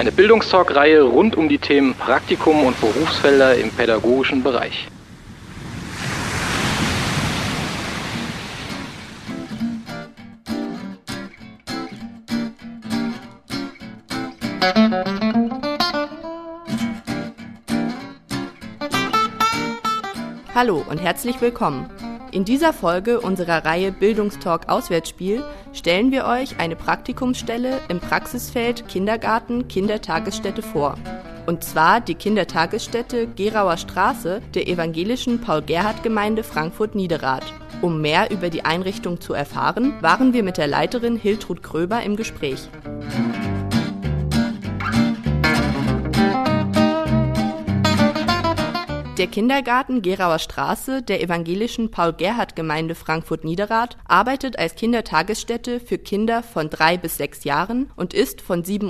Eine Bildungstalk-Reihe rund um die Themen Praktikum und Berufsfelder im pädagogischen Bereich. Hallo und herzlich willkommen. In dieser Folge unserer Reihe Bildungstalk Auswärtsspiel stellen wir euch eine Praktikumsstelle im Praxisfeld Kindergarten Kindertagesstätte vor. Und zwar die Kindertagesstätte Gerauer Straße der evangelischen Paul-Gerhardt-Gemeinde Frankfurt-Niederrad. Um mehr über die Einrichtung zu erfahren, waren wir mit der Leiterin Hiltrud Gröber im Gespräch. Der Kindergarten Gerauer Straße der evangelischen Paul-Gerhardt-Gemeinde Frankfurt-Niederrad arbeitet als Kindertagesstätte für Kinder von drei bis sechs Jahren und ist von 7.30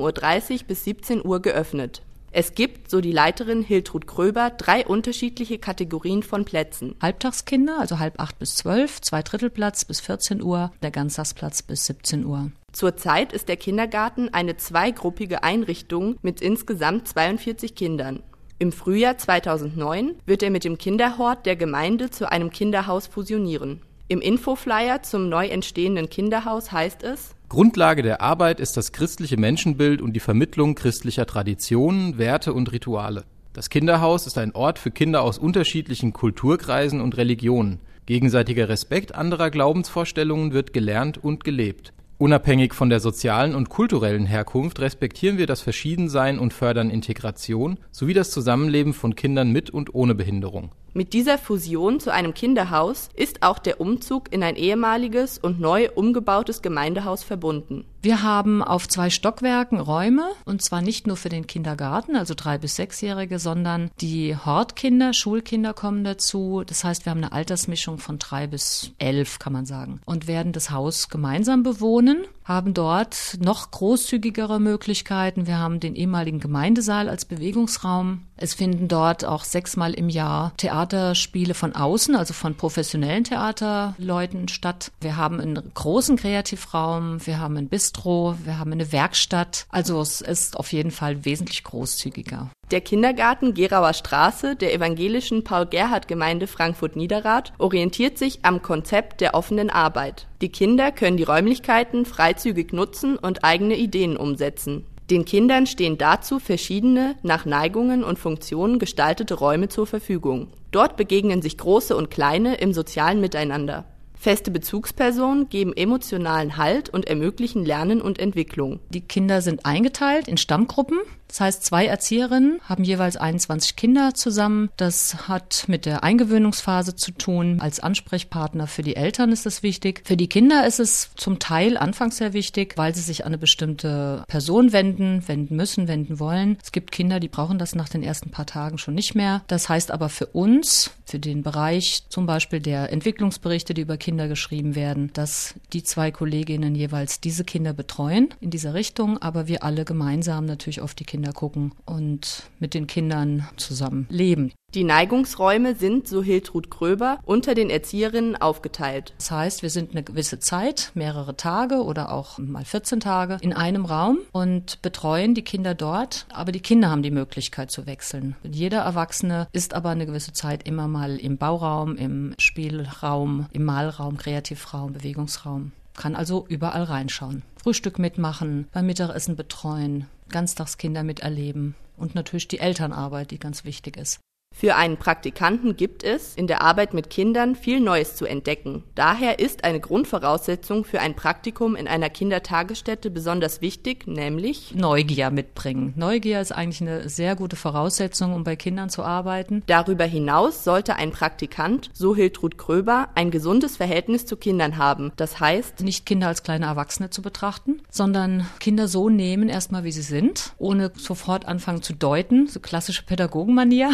Uhr bis 17 Uhr geöffnet. Es gibt, so die Leiterin Hiltrud Gröber, drei unterschiedliche Kategorien von Plätzen. Halbtagskinder, also halb acht bis zwölf, zwei Drittelplatz bis 14 Uhr, der Ganztagsplatz bis 17 Uhr. Zurzeit ist der Kindergarten eine zweigruppige Einrichtung mit insgesamt 42 Kindern. Im Frühjahr 2009 wird er mit dem Kinderhort der Gemeinde zu einem Kinderhaus fusionieren. Im Infoflyer zum neu entstehenden Kinderhaus heißt es Grundlage der Arbeit ist das christliche Menschenbild und die Vermittlung christlicher Traditionen, Werte und Rituale. Das Kinderhaus ist ein Ort für Kinder aus unterschiedlichen Kulturkreisen und Religionen. Gegenseitiger Respekt anderer Glaubensvorstellungen wird gelernt und gelebt. Unabhängig von der sozialen und kulturellen Herkunft respektieren wir das Verschiedensein und fördern Integration sowie das Zusammenleben von Kindern mit und ohne Behinderung. Mit dieser Fusion zu einem Kinderhaus ist auch der Umzug in ein ehemaliges und neu umgebautes Gemeindehaus verbunden. Wir haben auf zwei Stockwerken Räume und zwar nicht nur für den Kindergarten, also drei bis sechsjährige, sondern die Hortkinder, Schulkinder kommen dazu. Das heißt, wir haben eine Altersmischung von drei bis elf, kann man sagen, und werden das Haus gemeinsam bewohnen haben dort noch großzügigere Möglichkeiten. Wir haben den ehemaligen Gemeindesaal als Bewegungsraum. Es finden dort auch sechsmal im Jahr Theaterspiele von außen, also von professionellen Theaterleuten statt. Wir haben einen großen Kreativraum, wir haben ein Bistro, wir haben eine Werkstatt. Also es ist auf jeden Fall wesentlich großzügiger. Der Kindergarten Gerauer Straße der evangelischen Paul-Gerhardt-Gemeinde Frankfurt-Niederrad orientiert sich am Konzept der offenen Arbeit. Die Kinder können die Räumlichkeiten freizügig nutzen und eigene Ideen umsetzen. Den Kindern stehen dazu verschiedene, nach Neigungen und Funktionen gestaltete Räume zur Verfügung. Dort begegnen sich große und kleine im sozialen Miteinander. Feste Bezugspersonen geben emotionalen Halt und ermöglichen Lernen und Entwicklung. Die Kinder sind eingeteilt in Stammgruppen. Das heißt, zwei Erzieherinnen haben jeweils 21 Kinder zusammen. Das hat mit der Eingewöhnungsphase zu tun. Als Ansprechpartner für die Eltern ist es wichtig. Für die Kinder ist es zum Teil anfangs sehr wichtig, weil sie sich an eine bestimmte Person wenden, wenden müssen, wenden wollen. Es gibt Kinder, die brauchen das nach den ersten paar Tagen schon nicht mehr. Das heißt aber für uns, für den Bereich zum Beispiel der Entwicklungsberichte, die über Kinder geschrieben werden, dass die zwei Kolleginnen jeweils diese Kinder betreuen in dieser Richtung, aber wir alle gemeinsam natürlich auf die Kinder Kinder gucken und mit den Kindern zusammen leben. Die Neigungsräume sind, so Hiltrud Gröber, unter den Erzieherinnen aufgeteilt. Das heißt, wir sind eine gewisse Zeit, mehrere Tage oder auch mal 14 Tage in einem Raum und betreuen die Kinder dort. Aber die Kinder haben die Möglichkeit zu wechseln. Jeder Erwachsene ist aber eine gewisse Zeit immer mal im Bauraum, im Spielraum, im Malraum, Kreativraum, Bewegungsraum kann also überall reinschauen. Frühstück mitmachen, beim Mittagessen betreuen, Ganztagskinder miterleben und natürlich die Elternarbeit, die ganz wichtig ist. Für einen Praktikanten gibt es in der Arbeit mit Kindern viel Neues zu entdecken. Daher ist eine Grundvoraussetzung für ein Praktikum in einer Kindertagesstätte besonders wichtig, nämlich Neugier mitbringen. Neugier ist eigentlich eine sehr gute Voraussetzung, um bei Kindern zu arbeiten. Darüber hinaus sollte ein Praktikant, so Hiltrud Kröber, ein gesundes Verhältnis zu Kindern haben. Das heißt, nicht Kinder als kleine Erwachsene zu betrachten, sondern Kinder so nehmen, erstmal wie sie sind, ohne sofort anfangen zu deuten, so klassische Pädagogenmanier.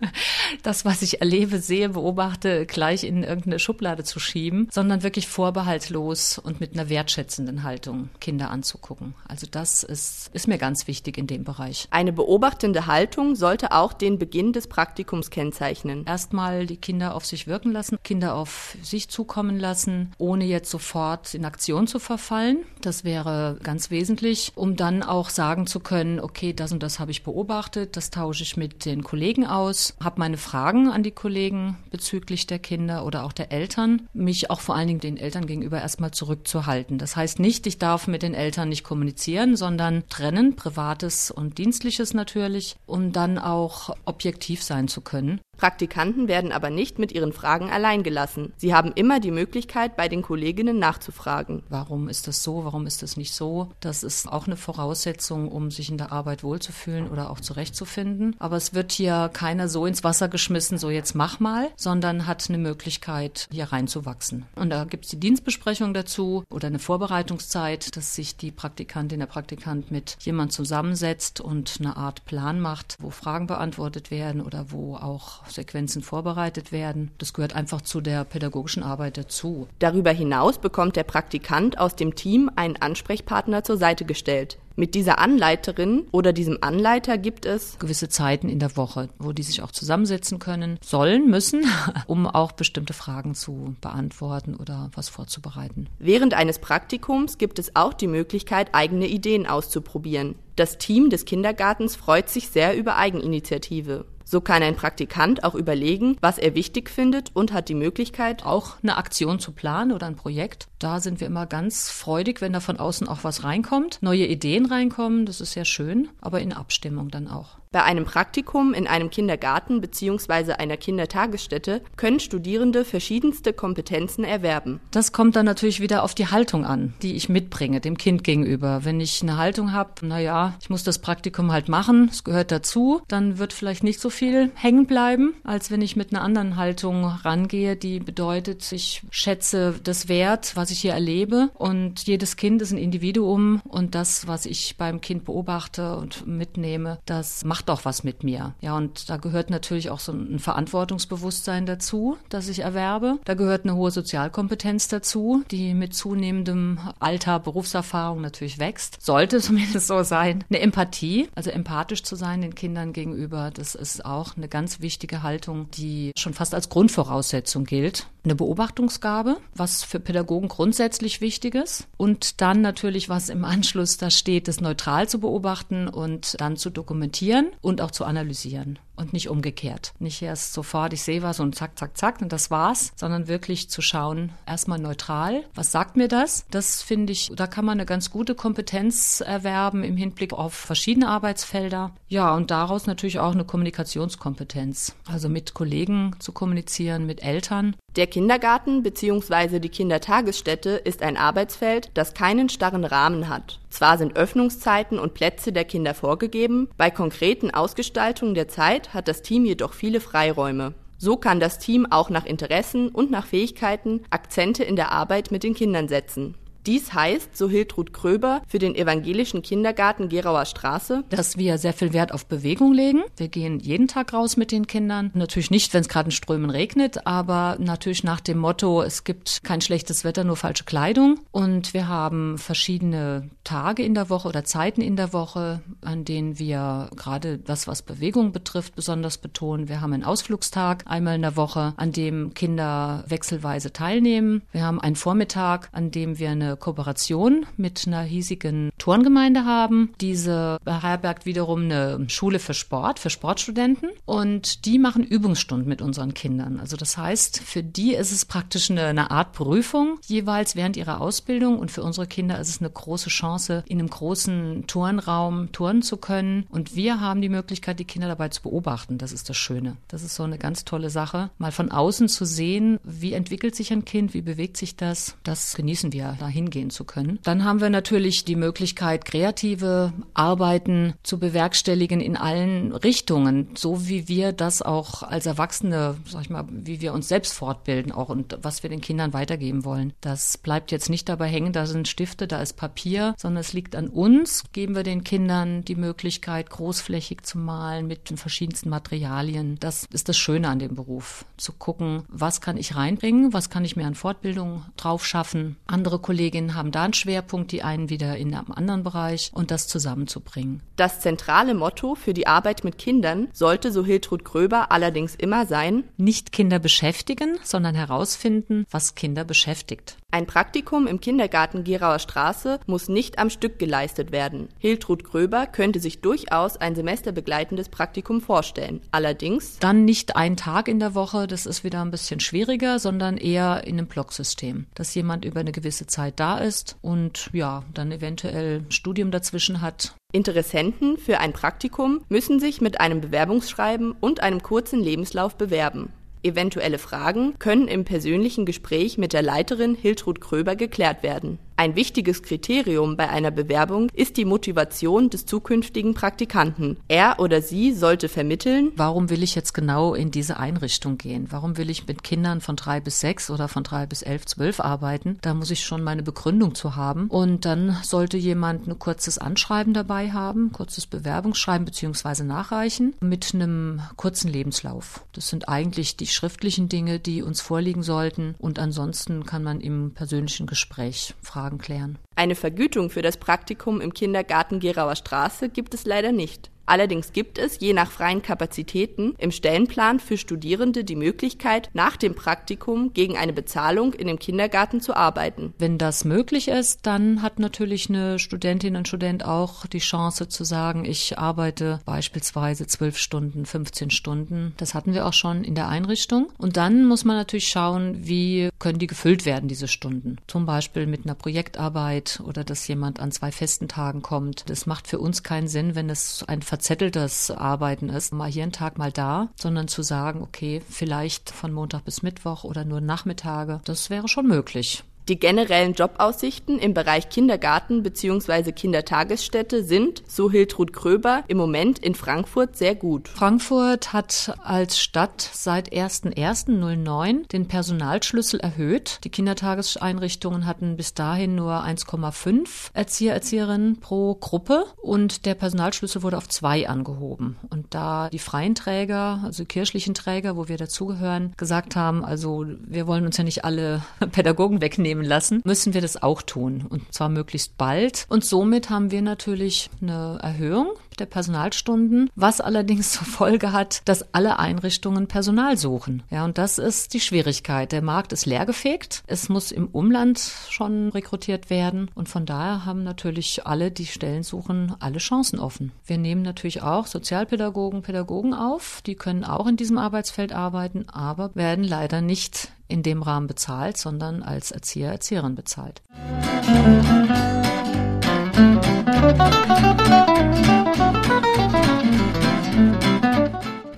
das, was ich erlebe, sehe, beobachte, gleich in irgendeine Schublade zu schieben, sondern wirklich vorbehaltlos und mit einer wertschätzenden Haltung Kinder anzugucken. Also das ist, ist mir ganz wichtig in dem Bereich. Eine beobachtende Haltung sollte auch den Beginn des Praktikums kennzeichnen. Erstmal die Kinder auf sich wirken lassen, Kinder auf sich zukommen lassen, ohne jetzt sofort in Aktion zu verfallen. Das wäre ganz wesentlich, um dann auch sagen zu können, okay, das und das habe ich beobachtet, das tausche ich mit den Kollegen aus, habe meine Fragen an die Kollegen bezüglich der Kinder oder auch der Eltern, mich auch vor allen Dingen den Eltern gegenüber erstmal zurückzuhalten. Das heißt nicht, ich darf mit den Eltern nicht kommunizieren, sondern trennen, privates und dienstliches natürlich, um dann auch objektiv sein zu können. Praktikanten werden aber nicht mit ihren Fragen allein gelassen. Sie haben immer die Möglichkeit, bei den Kolleginnen nachzufragen. Warum ist das so? Warum ist das nicht so? Das ist auch eine Voraussetzung, um sich in der Arbeit wohlzufühlen oder auch zurechtzufinden. Aber es wird hier keiner so ins Wasser geschmissen, so jetzt mach mal, sondern hat eine Möglichkeit, hier reinzuwachsen. Und da gibt es die Dienstbesprechung dazu oder eine Vorbereitungszeit, dass sich die Praktikantin, der Praktikant mit jemand zusammensetzt und eine Art Plan macht, wo Fragen beantwortet werden oder wo auch Sequenzen vorbereitet werden. Das gehört einfach zu der pädagogischen Arbeit dazu. Darüber hinaus bekommt der Praktikant aus dem Team einen Ansprechpartner zur Seite gestellt. Mit dieser Anleiterin oder diesem Anleiter gibt es gewisse Zeiten in der Woche, wo die sich auch zusammensetzen können, sollen, müssen, um auch bestimmte Fragen zu beantworten oder was vorzubereiten. Während eines Praktikums gibt es auch die Möglichkeit, eigene Ideen auszuprobieren. Das Team des Kindergartens freut sich sehr über Eigeninitiative. So kann ein Praktikant auch überlegen, was er wichtig findet und hat die Möglichkeit, auch eine Aktion zu planen oder ein Projekt. Da sind wir immer ganz freudig, wenn da von außen auch was reinkommt, neue Ideen reinkommen. Das ist sehr schön, aber in Abstimmung dann auch. Bei einem Praktikum in einem Kindergarten bzw. einer Kindertagesstätte können Studierende verschiedenste Kompetenzen erwerben. Das kommt dann natürlich wieder auf die Haltung an, die ich mitbringe, dem Kind gegenüber. Wenn ich eine Haltung habe, naja, ich muss das Praktikum halt machen, es gehört dazu, dann wird vielleicht nicht so viel hängen bleiben, als wenn ich mit einer anderen Haltung rangehe, die bedeutet, ich schätze das Wert, was ich hier erlebe und jedes Kind ist ein Individuum und das, was ich beim Kind beobachte und mitnehme, das macht macht doch was mit mir. Ja, und da gehört natürlich auch so ein Verantwortungsbewusstsein dazu, das ich erwerbe. Da gehört eine hohe Sozialkompetenz dazu, die mit zunehmendem Alter, Berufserfahrung natürlich wächst. Sollte zumindest so sein. Eine Empathie, also empathisch zu sein den Kindern gegenüber, das ist auch eine ganz wichtige Haltung, die schon fast als Grundvoraussetzung gilt. Eine Beobachtungsgabe, was für Pädagogen grundsätzlich wichtig ist. Und dann natürlich, was im Anschluss da steht, das neutral zu beobachten und dann zu dokumentieren und auch zu analysieren und nicht umgekehrt. Nicht erst sofort, ich sehe was und zack, zack, zack und das war's, sondern wirklich zu schauen, erstmal neutral, was sagt mir das? Das finde ich, da kann man eine ganz gute Kompetenz erwerben im Hinblick auf verschiedene Arbeitsfelder. Ja, und daraus natürlich auch eine Kommunikationskompetenz. Also mit Kollegen zu kommunizieren, mit Eltern. Der Kindergarten bzw. die Kindertagesstätte ist ein Arbeitsfeld, das keinen starren Rahmen hat. Zwar sind Öffnungszeiten und Plätze der Kinder vorgegeben, bei konkreten Ausgestaltungen der Zeit hat das Team jedoch viele Freiräume. So kann das Team auch nach Interessen und nach Fähigkeiten Akzente in der Arbeit mit den Kindern setzen. Dies heißt, so Hiltrud Kröber, für den evangelischen Kindergarten Gerauer Straße, dass wir sehr viel Wert auf Bewegung legen. Wir gehen jeden Tag raus mit den Kindern. Natürlich nicht, wenn es gerade in Strömen regnet, aber natürlich nach dem Motto, es gibt kein schlechtes Wetter, nur falsche Kleidung. Und wir haben verschiedene Tage in der Woche oder Zeiten in der Woche, an denen wir gerade das, was Bewegung betrifft, besonders betonen. Wir haben einen Ausflugstag einmal in der Woche, an dem Kinder wechselweise teilnehmen. Wir haben einen Vormittag, an dem wir eine Kooperation mit einer hiesigen Turngemeinde haben. Diese beherbergt wiederum eine Schule für Sport, für Sportstudenten. Und die machen Übungsstunden mit unseren Kindern. Also das heißt, für die ist es praktisch eine, eine Art Prüfung jeweils während ihrer Ausbildung. Und für unsere Kinder ist es eine große Chance, in einem großen Turnraum turnen zu können. Und wir haben die Möglichkeit, die Kinder dabei zu beobachten. Das ist das Schöne. Das ist so eine ganz tolle Sache, mal von außen zu sehen, wie entwickelt sich ein Kind, wie bewegt sich das. Das genießen wir, da hingehen zu können. Dann haben wir natürlich die Möglichkeit, kreative Arbeiten zu bewerkstelligen in allen Richtungen, so wie wir das auch als Erwachsene, sag ich mal, wie wir uns selbst fortbilden auch und was wir den Kindern weitergeben wollen. Das bleibt jetzt nicht dabei hängen, da sind Stifte, da ist Papier, sondern es liegt an uns. Geben wir den Kindern die Möglichkeit, großflächig zu malen mit den verschiedensten Materialien. Das ist das Schöne an dem Beruf, zu gucken, was kann ich reinbringen, was kann ich mir an Fortbildung drauf schaffen. Andere Kolleginnen haben da einen Schwerpunkt, die einen wieder in einem anderen Bereich und das zusammenzubringen. Das zentrale Motto für die Arbeit mit Kindern sollte, so Hiltrud Gröber, allerdings immer sein, nicht Kinder beschäftigen, sondern herausfinden, was Kinder beschäftigt. Ein Praktikum im Kindergarten Gerauer Straße muss nicht am Stück geleistet werden. Hiltrud Gröber könnte sich durchaus ein semesterbegleitendes Praktikum vorstellen. Allerdings dann nicht einen Tag in der Woche, das ist wieder ein bisschen schwieriger, sondern eher in einem Blocksystem, dass jemand über eine gewisse Zeit da ist und ja, dann eventuell Studium dazwischen hat. Interessenten für ein Praktikum müssen sich mit einem Bewerbungsschreiben und einem kurzen Lebenslauf bewerben. Eventuelle Fragen können im persönlichen Gespräch mit der Leiterin Hiltrud Kröber geklärt werden ein wichtiges Kriterium bei einer Bewerbung ist die Motivation des zukünftigen Praktikanten. Er oder sie sollte vermitteln, warum will ich jetzt genau in diese Einrichtung gehen? Warum will ich mit Kindern von drei bis sechs oder von drei bis elf, zwölf arbeiten? Da muss ich schon meine Begründung zu haben. Und dann sollte jemand ein kurzes Anschreiben dabei haben, kurzes Bewerbungsschreiben beziehungsweise nachreichen mit einem kurzen Lebenslauf. Das sind eigentlich die schriftlichen Dinge, die uns vorliegen sollten. Und ansonsten kann man im persönlichen Gespräch fragen Fragen klären. Eine Vergütung für das Praktikum im Kindergarten Gerauer Straße gibt es leider nicht. Allerdings gibt es, je nach freien Kapazitäten, im Stellenplan für Studierende die Möglichkeit, nach dem Praktikum gegen eine Bezahlung in dem Kindergarten zu arbeiten. Wenn das möglich ist, dann hat natürlich eine Studentin und Student auch die Chance zu sagen, ich arbeite beispielsweise zwölf Stunden, 15 Stunden. Das hatten wir auch schon in der Einrichtung. Und dann muss man natürlich schauen, wie können die gefüllt werden, diese Stunden. Zum Beispiel mit einer Projektarbeit oder dass jemand an zwei festen Tagen kommt. Das macht für uns keinen Sinn, wenn es ein verzetteltes Arbeiten ist, mal hier einen Tag, mal da, sondern zu sagen, okay, vielleicht von Montag bis Mittwoch oder nur Nachmittage, das wäre schon möglich. Die generellen Jobaussichten im Bereich Kindergarten bzw. Kindertagesstätte sind, so Hiltrud Kröber, im Moment in Frankfurt sehr gut. Frankfurt hat als Stadt seit 1.1.09 den Personalschlüssel erhöht. Die Kindertageseinrichtungen hatten bis dahin nur 1,5 Erzieher, Erzieherinnen pro Gruppe und der Personalschlüssel wurde auf zwei angehoben. Und da die freien Träger, also kirchlichen Träger, wo wir dazugehören, gesagt haben, also wir wollen uns ja nicht alle Pädagogen wegnehmen, nehmen lassen, müssen wir das auch tun und zwar möglichst bald. Und somit haben wir natürlich eine Erhöhung der Personalstunden, was allerdings zur Folge hat, dass alle Einrichtungen Personal suchen. Ja, und das ist die Schwierigkeit. Der Markt ist leergefegt. Es muss im Umland schon rekrutiert werden und von daher haben natürlich alle, die Stellen suchen, alle Chancen offen. Wir nehmen natürlich auch Sozialpädagogen, Pädagogen auf. Die können auch in diesem Arbeitsfeld arbeiten, aber werden leider nicht in dem Rahmen bezahlt, sondern als Erzieher, Erzieherin bezahlt.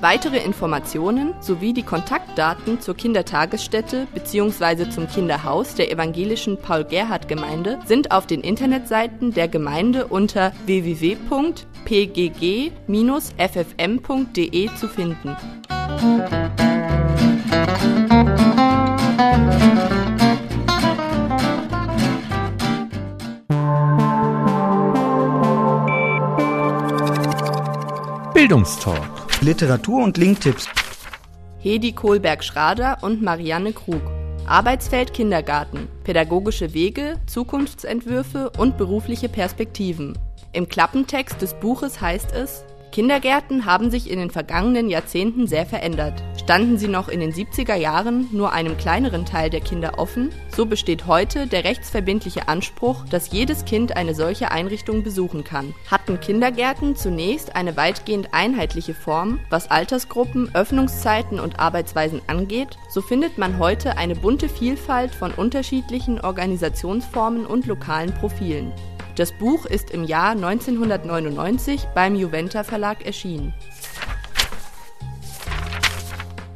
Weitere Informationen sowie die Kontaktdaten zur Kindertagesstätte bzw. zum Kinderhaus der evangelischen Paul-Gerhardt-Gemeinde sind auf den Internetseiten der Gemeinde unter www.pgg-ffm.de zu finden. Bildungstalk. Literatur und Linktipps. Hedi Kohlberg-Schrader und Marianne Krug. Arbeitsfeld Kindergarten. Pädagogische Wege, Zukunftsentwürfe und berufliche Perspektiven. Im Klappentext des Buches heißt es, Kindergärten haben sich in den vergangenen Jahrzehnten sehr verändert. Standen sie noch in den 70er Jahren nur einem kleineren Teil der Kinder offen, so besteht heute der rechtsverbindliche Anspruch, dass jedes Kind eine solche Einrichtung besuchen kann. Hatten Kindergärten zunächst eine weitgehend einheitliche Form, was Altersgruppen, Öffnungszeiten und Arbeitsweisen angeht, so findet man heute eine bunte Vielfalt von unterschiedlichen Organisationsformen und lokalen Profilen. Das Buch ist im Jahr 1999 beim Juventa Verlag erschienen.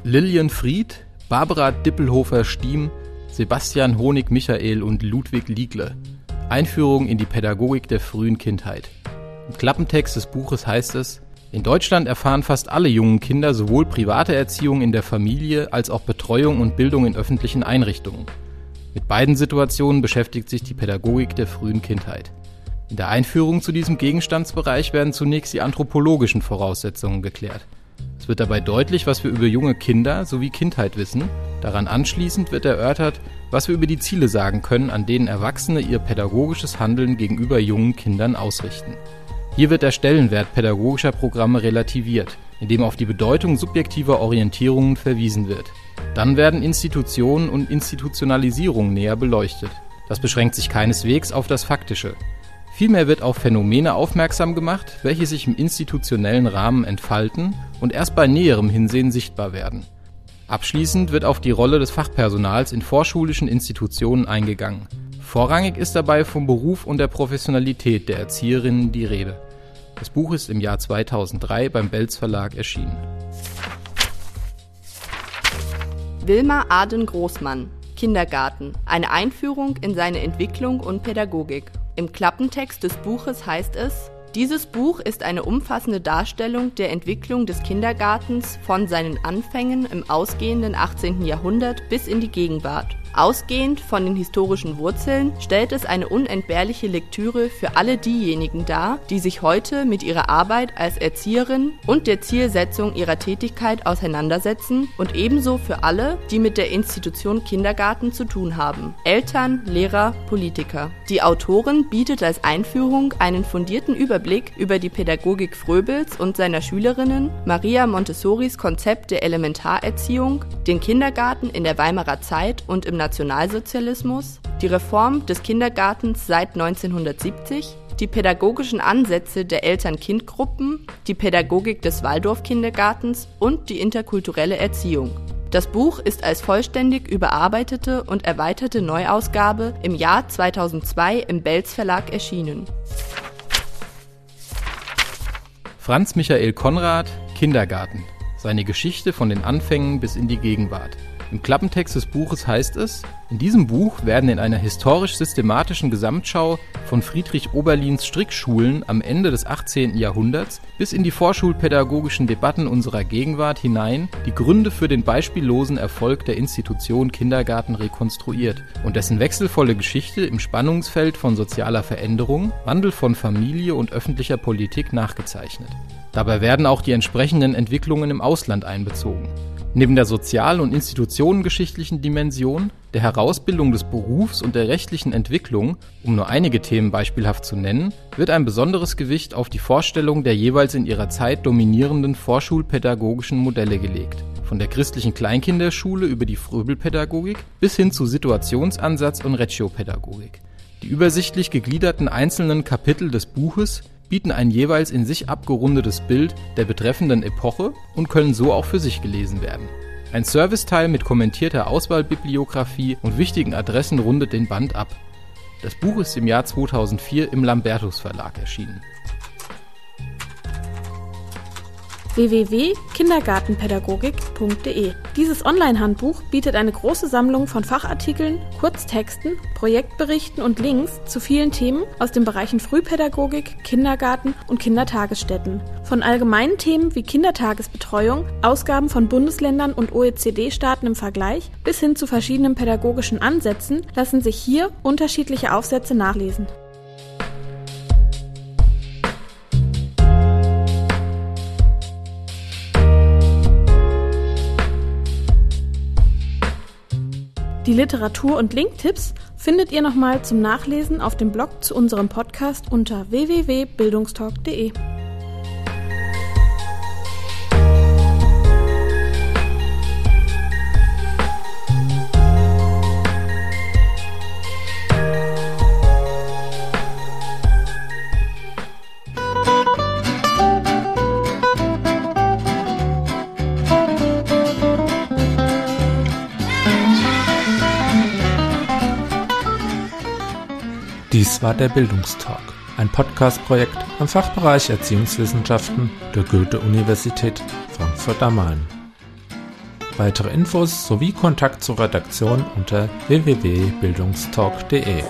Lilian Fried, Barbara Dippelhofer-Stiem, Sebastian Honig-Michael und Ludwig Liegle. Einführung in die Pädagogik der frühen Kindheit. Im Klappentext des Buches heißt es, in Deutschland erfahren fast alle jungen Kinder sowohl private Erziehung in der Familie als auch Betreuung und Bildung in öffentlichen Einrichtungen. Mit beiden Situationen beschäftigt sich die Pädagogik der frühen Kindheit. In der Einführung zu diesem Gegenstandsbereich werden zunächst die anthropologischen Voraussetzungen geklärt. Es wird dabei deutlich, was wir über junge Kinder sowie Kindheit wissen. Daran anschließend wird erörtert, was wir über die Ziele sagen können, an denen Erwachsene ihr pädagogisches Handeln gegenüber jungen Kindern ausrichten. Hier wird der Stellenwert pädagogischer Programme relativiert, indem auf die Bedeutung subjektiver Orientierungen verwiesen wird. Dann werden Institutionen und Institutionalisierung näher beleuchtet. Das beschränkt sich keineswegs auf das Faktische. Vielmehr wird auf Phänomene aufmerksam gemacht, welche sich im institutionellen Rahmen entfalten und erst bei näherem Hinsehen sichtbar werden. Abschließend wird auf die Rolle des Fachpersonals in vorschulischen Institutionen eingegangen. Vorrangig ist dabei vom Beruf und der Professionalität der Erzieherinnen die Rede. Das Buch ist im Jahr 2003 beim Belz Verlag erschienen. Wilma Aden-Großmann Kindergarten. Eine Einführung in seine Entwicklung und Pädagogik. Im Klappentext des Buches heißt es, dieses Buch ist eine umfassende Darstellung der Entwicklung des Kindergartens von seinen Anfängen im ausgehenden 18. Jahrhundert bis in die Gegenwart. Ausgehend von den historischen Wurzeln stellt es eine unentbehrliche Lektüre für alle diejenigen dar, die sich heute mit ihrer Arbeit als Erzieherin und der Zielsetzung ihrer Tätigkeit auseinandersetzen und ebenso für alle, die mit der Institution Kindergarten zu tun haben. Eltern, Lehrer, Politiker. Die Autorin bietet als Einführung einen fundierten Überblick über die Pädagogik Fröbels und seiner Schülerinnen, Maria Montessoris Konzept der Elementarerziehung, den Kindergarten in der Weimarer Zeit und im Nationalsozialismus, die Reform des Kindergartens seit 1970, die pädagogischen Ansätze der Eltern-Kind-Gruppen, die Pädagogik des Waldorf-Kindergartens und die interkulturelle Erziehung. Das Buch ist als vollständig überarbeitete und erweiterte Neuausgabe im Jahr 2002 im Belz Verlag erschienen. Franz Michael Konrad Kindergarten. Seine Geschichte von den Anfängen bis in die Gegenwart. Im Klappentext des Buches heißt es, in diesem Buch werden in einer historisch-systematischen Gesamtschau von Friedrich Oberlins Strickschulen am Ende des 18. Jahrhunderts bis in die vorschulpädagogischen Debatten unserer Gegenwart hinein die Gründe für den beispiellosen Erfolg der Institution Kindergarten rekonstruiert und dessen wechselvolle Geschichte im Spannungsfeld von sozialer Veränderung, Wandel von Familie und öffentlicher Politik nachgezeichnet. Dabei werden auch die entsprechenden Entwicklungen im Ausland einbezogen. Neben der sozial- und institutionengeschichtlichen Dimension, der Herausbildung des Berufs und der rechtlichen Entwicklung, um nur einige Themen beispielhaft zu nennen, wird ein besonderes Gewicht auf die Vorstellung der jeweils in ihrer Zeit dominierenden vorschulpädagogischen Modelle gelegt. Von der christlichen Kleinkinderschule über die Fröbelpädagogik bis hin zu Situationsansatz und Reggiopädagogik. Die übersichtlich gegliederten einzelnen Kapitel des Buches bieten ein jeweils in sich abgerundetes Bild der betreffenden Epoche und können so auch für sich gelesen werden. Ein Serviceteil mit kommentierter Auswahlbibliografie und wichtigen Adressen rundet den Band ab. Das Buch ist im Jahr 2004 im Lambertus Verlag erschienen. www.kindergartenpädagogik.de. Dieses Online-Handbuch bietet eine große Sammlung von Fachartikeln, Kurztexten, Projektberichten und Links zu vielen Themen aus den Bereichen Frühpädagogik, Kindergarten und Kindertagesstätten. Von allgemeinen Themen wie Kindertagesbetreuung, Ausgaben von Bundesländern und OECD-Staaten im Vergleich bis hin zu verschiedenen pädagogischen Ansätzen lassen sich hier unterschiedliche Aufsätze nachlesen. Die Literatur- und Linktipps findet ihr nochmal zum Nachlesen auf dem Blog zu unserem Podcast unter www.bildungstalk.de. Dies war der Bildungstalk, ein Podcast-Projekt am Fachbereich Erziehungswissenschaften der Goethe-Universität Frankfurt am Main. Weitere Infos sowie Kontakt zur Redaktion unter www.bildungstalk.de.